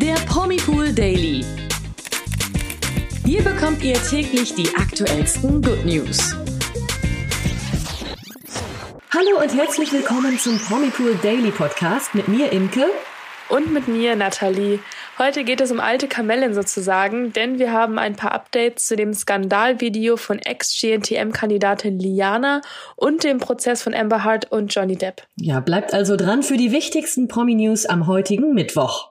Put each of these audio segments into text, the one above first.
der Promipool Daily. Hier bekommt ihr täglich die aktuellsten Good News. Hallo und herzlich willkommen zum Promipool Daily Podcast mit mir Imke und mit mir Nathalie. Heute geht es um alte Kamellen sozusagen, denn wir haben ein paar Updates zu dem Skandalvideo von Ex-GNTM-Kandidatin Liana und dem Prozess von Amber Hart und Johnny Depp. Ja, bleibt also dran für die wichtigsten Promi-News am heutigen Mittwoch.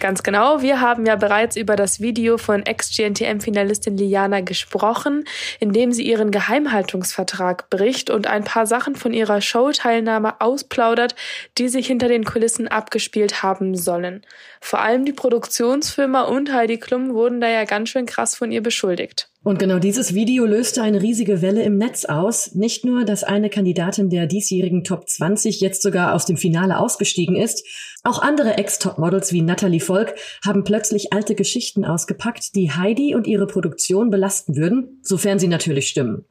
Ganz genau. Wir haben ja bereits über das Video von Ex-GNTM-Finalistin Liana gesprochen, in dem sie ihren Geheimhaltungsvertrag bricht und ein paar Sachen von ihrer Showteilnahme ausplaudert, die sich hinter den Kulissen abgespielt haben sollen. Vor allem die Produktionsfirma und Heidi Klum wurden da ja ganz schön krass von ihr beschuldigt. Und genau dieses Video löste eine riesige Welle im Netz aus. Nicht nur, dass eine Kandidatin der diesjährigen Top 20 jetzt sogar aus dem Finale ausgestiegen ist, auch andere Ex-Top-Models wie Natalie Volk haben plötzlich alte Geschichten ausgepackt, die Heidi und ihre Produktion belasten würden, sofern sie natürlich stimmen.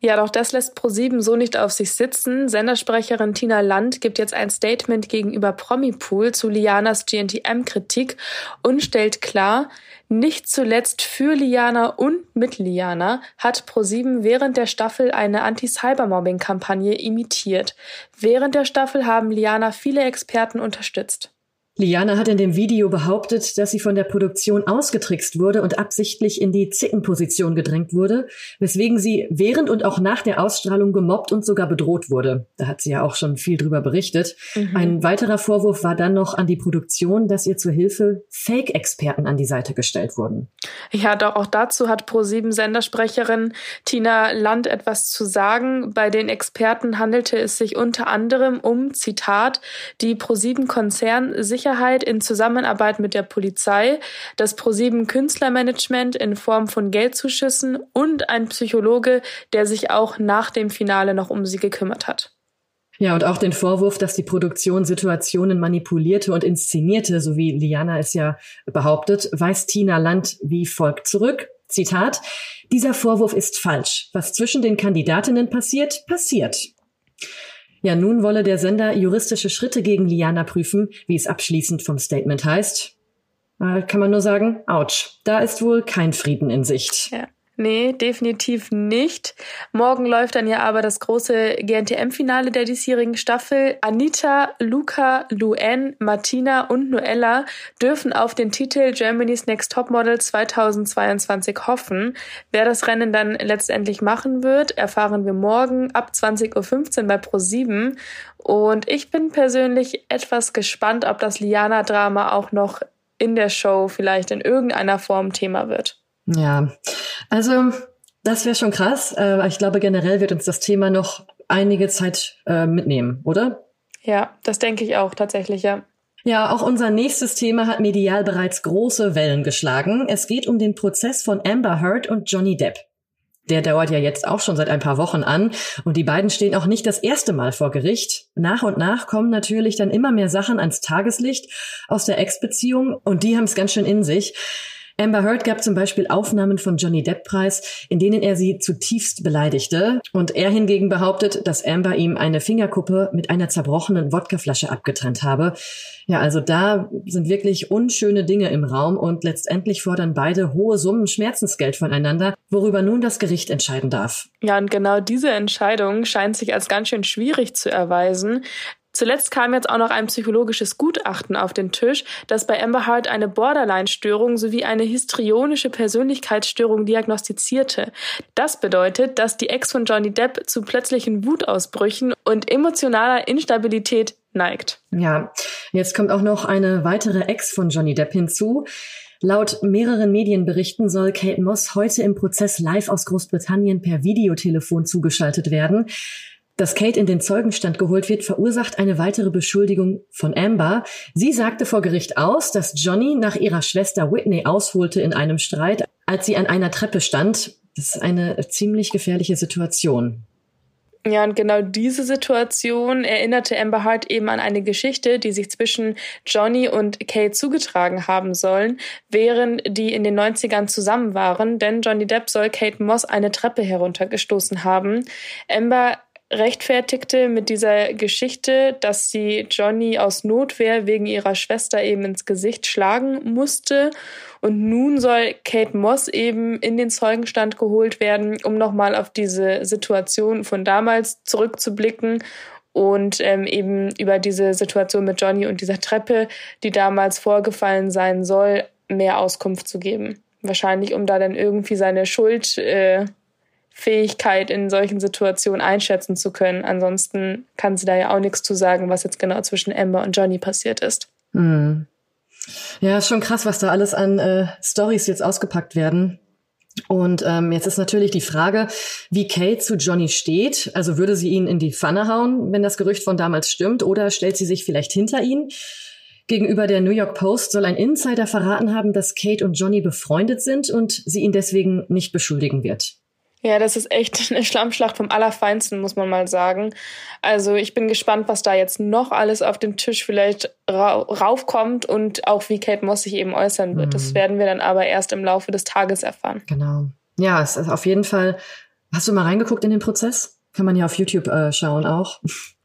Ja, doch das lässt ProSieben so nicht auf sich sitzen. Sendersprecherin Tina Land gibt jetzt ein Statement gegenüber Promipool zu Lianas GNTM-Kritik und stellt klar, nicht zuletzt für Liana und mit Liana hat ProSieben während der Staffel eine Anti-Cybermobbing-Kampagne imitiert. Während der Staffel haben Liana viele Experten unterstützt. Liana hat in dem Video behauptet, dass sie von der Produktion ausgetrickst wurde und absichtlich in die Zickenposition gedrängt wurde, weswegen sie während und auch nach der Ausstrahlung gemobbt und sogar bedroht wurde. Da hat sie ja auch schon viel drüber berichtet. Mhm. Ein weiterer Vorwurf war dann noch an die Produktion, dass ihr zur Hilfe Fake-Experten an die Seite gestellt wurden. Ja, doch auch dazu hat Pro7-Sendersprecherin Tina Land etwas zu sagen. Bei den Experten handelte es sich unter anderem um, Zitat, die Pro7-Konzern sicher Sicherheit in Zusammenarbeit mit der Polizei, das ProSieben Künstlermanagement in Form von Geldzuschüssen und ein Psychologe, der sich auch nach dem Finale noch um sie gekümmert hat. Ja, und auch den Vorwurf, dass die Produktion Situationen manipulierte und inszenierte, so wie Liana es ja behauptet, weist Tina Land wie folgt zurück. Zitat, dieser Vorwurf ist falsch. Was zwischen den Kandidatinnen passiert, passiert. Ja, nun wolle der Sender juristische Schritte gegen Liana prüfen, wie es abschließend vom Statement heißt. Äh, kann man nur sagen, ouch, da ist wohl kein Frieden in Sicht. Ja. Nee, definitiv nicht. Morgen läuft dann ja aber das große GNTM-Finale der diesjährigen Staffel. Anita, Luca, Luen, Martina und Noella dürfen auf den Titel Germany's Next Topmodel 2022 hoffen. Wer das Rennen dann letztendlich machen wird, erfahren wir morgen ab 20.15 Uhr bei Pro7. Und ich bin persönlich etwas gespannt, ob das Liana-Drama auch noch in der Show vielleicht in irgendeiner Form Thema wird. Ja, also das wäre schon krass. Äh, ich glaube, generell wird uns das Thema noch einige Zeit äh, mitnehmen, oder? Ja, das denke ich auch tatsächlich, ja. Ja, auch unser nächstes Thema hat medial bereits große Wellen geschlagen. Es geht um den Prozess von Amber Heard und Johnny Depp. Der dauert ja jetzt auch schon seit ein paar Wochen an und die beiden stehen auch nicht das erste Mal vor Gericht. Nach und nach kommen natürlich dann immer mehr Sachen ans Tageslicht aus der Ex-Beziehung und die haben es ganz schön in sich. Amber Heard gab zum Beispiel Aufnahmen von Johnny Depp preis, in denen er sie zutiefst beleidigte. Und er hingegen behauptet, dass Amber ihm eine Fingerkuppe mit einer zerbrochenen Wodkaflasche abgetrennt habe. Ja, also da sind wirklich unschöne Dinge im Raum und letztendlich fordern beide hohe Summen Schmerzensgeld voneinander, worüber nun das Gericht entscheiden darf. Ja, und genau diese Entscheidung scheint sich als ganz schön schwierig zu erweisen. Zuletzt kam jetzt auch noch ein psychologisches Gutachten auf den Tisch, das bei Amber Heard eine Borderline-Störung sowie eine histrionische Persönlichkeitsstörung diagnostizierte. Das bedeutet, dass die Ex von Johnny Depp zu plötzlichen Wutausbrüchen und emotionaler Instabilität neigt. Ja, jetzt kommt auch noch eine weitere Ex von Johnny Depp hinzu. Laut mehreren Medienberichten soll Kate Moss heute im Prozess live aus Großbritannien per Videotelefon zugeschaltet werden. Dass Kate in den Zeugenstand geholt wird, verursacht eine weitere Beschuldigung von Amber. Sie sagte vor Gericht aus, dass Johnny nach ihrer Schwester Whitney ausholte in einem Streit, als sie an einer Treppe stand. Das ist eine ziemlich gefährliche Situation. Ja, und genau diese Situation erinnerte Amber Hart eben an eine Geschichte, die sich zwischen Johnny und Kate zugetragen haben sollen, während die in den 90ern zusammen waren, denn Johnny Depp soll Kate Moss eine Treppe heruntergestoßen haben. Amber rechtfertigte mit dieser Geschichte, dass sie Johnny aus Notwehr wegen ihrer Schwester eben ins Gesicht schlagen musste. Und nun soll Kate Moss eben in den Zeugenstand geholt werden, um nochmal auf diese Situation von damals zurückzublicken und ähm, eben über diese Situation mit Johnny und dieser Treppe, die damals vorgefallen sein soll, mehr Auskunft zu geben. Wahrscheinlich, um da dann irgendwie seine Schuld äh, Fähigkeit in solchen Situationen einschätzen zu können. Ansonsten kann sie da ja auch nichts zu sagen, was jetzt genau zwischen Amber und Johnny passiert ist. Hm. Ja, ist schon krass, was da alles an äh, Stories jetzt ausgepackt werden. Und ähm, jetzt ist natürlich die Frage, wie Kate zu Johnny steht. Also würde sie ihn in die Pfanne hauen, wenn das Gerücht von damals stimmt, oder stellt sie sich vielleicht hinter ihn? Gegenüber der New York Post soll ein Insider verraten haben, dass Kate und Johnny befreundet sind und sie ihn deswegen nicht beschuldigen wird. Ja, das ist echt eine Schlammschlacht vom Allerfeinsten, muss man mal sagen. Also ich bin gespannt, was da jetzt noch alles auf den Tisch vielleicht ra raufkommt und auch wie Kate Moss sich eben äußern wird. Mhm. Das werden wir dann aber erst im Laufe des Tages erfahren. Genau. Ja, es ist auf jeden Fall. Hast du mal reingeguckt in den Prozess? Kann man ja auf YouTube äh, schauen auch.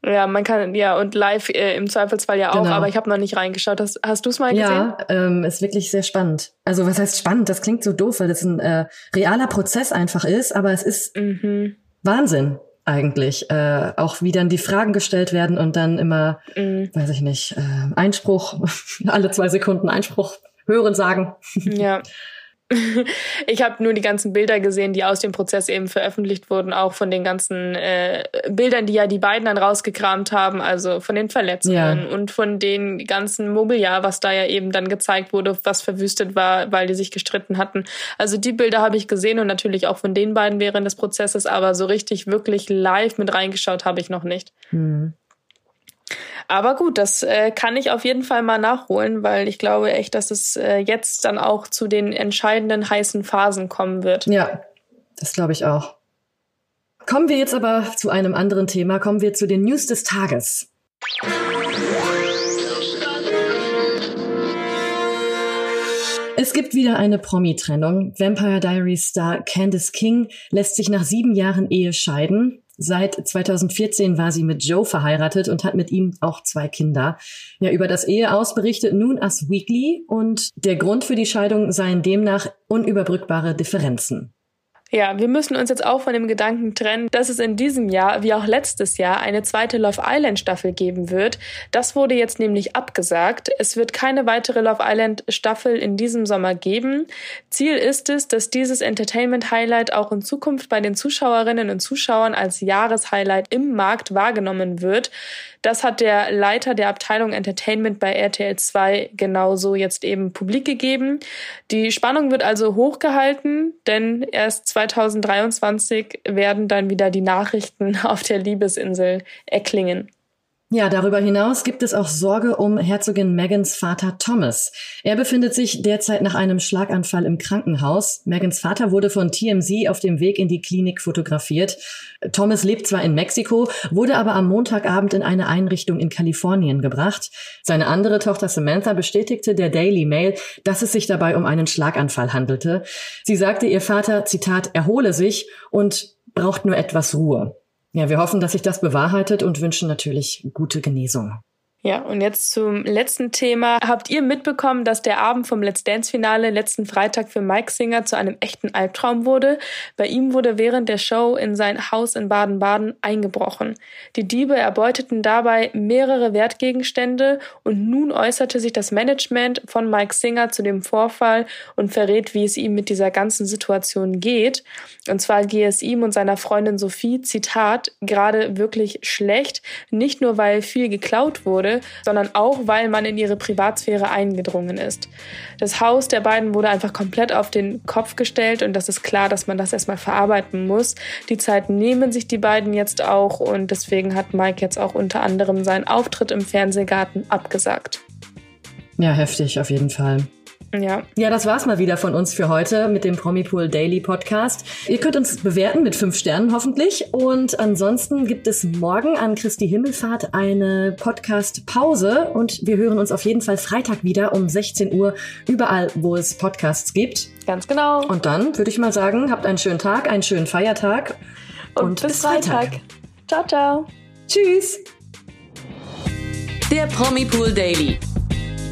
Ja, man kann, ja, und live äh, im Zweifelsfall ja auch, genau. aber ich habe noch nicht reingeschaut. Hast, hast du es mal gesehen? Ja, ähm, ist wirklich sehr spannend. Also was heißt spannend? Das klingt so doof, weil das ein äh, realer Prozess einfach ist, aber es ist mhm. Wahnsinn eigentlich. Äh, auch wie dann die Fragen gestellt werden und dann immer, mhm. weiß ich nicht, äh, Einspruch, alle zwei Sekunden Einspruch hören, sagen. Ja. Ich habe nur die ganzen Bilder gesehen, die aus dem Prozess eben veröffentlicht wurden, auch von den ganzen äh, Bildern, die ja die beiden dann rausgekramt haben, also von den Verletzungen ja. und von den ganzen Mobiliar, was da ja eben dann gezeigt wurde, was verwüstet war, weil die sich gestritten hatten. Also die Bilder habe ich gesehen und natürlich auch von den beiden während des Prozesses, aber so richtig wirklich live mit reingeschaut habe ich noch nicht. Mhm. Aber gut, das äh, kann ich auf jeden Fall mal nachholen, weil ich glaube echt, dass es äh, jetzt dann auch zu den entscheidenden heißen Phasen kommen wird. Ja, das glaube ich auch. Kommen wir jetzt aber zu einem anderen Thema. Kommen wir zu den News des Tages. Es gibt wieder eine Promi-Trennung. Vampire Diaries Star Candice King lässt sich nach sieben Jahren Ehe scheiden. Seit 2014 war sie mit Joe verheiratet und hat mit ihm auch zwei Kinder. Ja, über das Eheaus berichtet nun Us Weekly und der Grund für die Scheidung seien demnach unüberbrückbare Differenzen. Ja, wir müssen uns jetzt auch von dem Gedanken trennen, dass es in diesem Jahr, wie auch letztes Jahr, eine zweite Love Island Staffel geben wird. Das wurde jetzt nämlich abgesagt. Es wird keine weitere Love Island Staffel in diesem Sommer geben. Ziel ist es, dass dieses Entertainment Highlight auch in Zukunft bei den Zuschauerinnen und Zuschauern als Jahreshighlight im Markt wahrgenommen wird. Das hat der Leiter der Abteilung Entertainment bei RTL 2 genauso jetzt eben publik gegeben. Die Spannung wird also hochgehalten, denn erst 2023 werden dann wieder die Nachrichten auf der Liebesinsel erklingen. Ja, darüber hinaus gibt es auch Sorge um Herzogin Megans Vater Thomas. Er befindet sich derzeit nach einem Schlaganfall im Krankenhaus. Megans Vater wurde von TMZ auf dem Weg in die Klinik fotografiert. Thomas lebt zwar in Mexiko, wurde aber am Montagabend in eine Einrichtung in Kalifornien gebracht. Seine andere Tochter Samantha bestätigte der Daily Mail, dass es sich dabei um einen Schlaganfall handelte. Sie sagte, ihr Vater, Zitat, erhole sich und braucht nur etwas Ruhe. Ja, wir hoffen, dass sich das bewahrheitet und wünschen natürlich gute Genesung. Ja, und jetzt zum letzten Thema. Habt ihr mitbekommen, dass der Abend vom Let's Dance Finale letzten Freitag für Mike Singer zu einem echten Albtraum wurde? Bei ihm wurde während der Show in sein Haus in Baden-Baden eingebrochen. Die Diebe erbeuteten dabei mehrere Wertgegenstände und nun äußerte sich das Management von Mike Singer zu dem Vorfall und verrät, wie es ihm mit dieser ganzen Situation geht. Und zwar gehe es ihm und seiner Freundin Sophie, Zitat, gerade wirklich schlecht, nicht nur weil viel geklaut wurde, sondern auch, weil man in ihre Privatsphäre eingedrungen ist. Das Haus der beiden wurde einfach komplett auf den Kopf gestellt und das ist klar, dass man das erstmal verarbeiten muss. Die Zeit nehmen sich die beiden jetzt auch und deswegen hat Mike jetzt auch unter anderem seinen Auftritt im Fernsehgarten abgesagt. Ja, heftig auf jeden Fall. Ja. Ja, das war's mal wieder von uns für heute mit dem Promipool Daily Podcast. Ihr könnt uns bewerten mit fünf Sternen hoffentlich. Und ansonsten gibt es morgen an Christi Himmelfahrt eine Podcast-Pause und wir hören uns auf jeden Fall Freitag wieder um 16 Uhr überall, wo es Podcasts gibt. Ganz genau. Und dann würde ich mal sagen, habt einen schönen Tag, einen schönen Feiertag und, und bis, bis Freitag. Freitag. Ciao, ciao. Tschüss. Der Promi Pool Daily.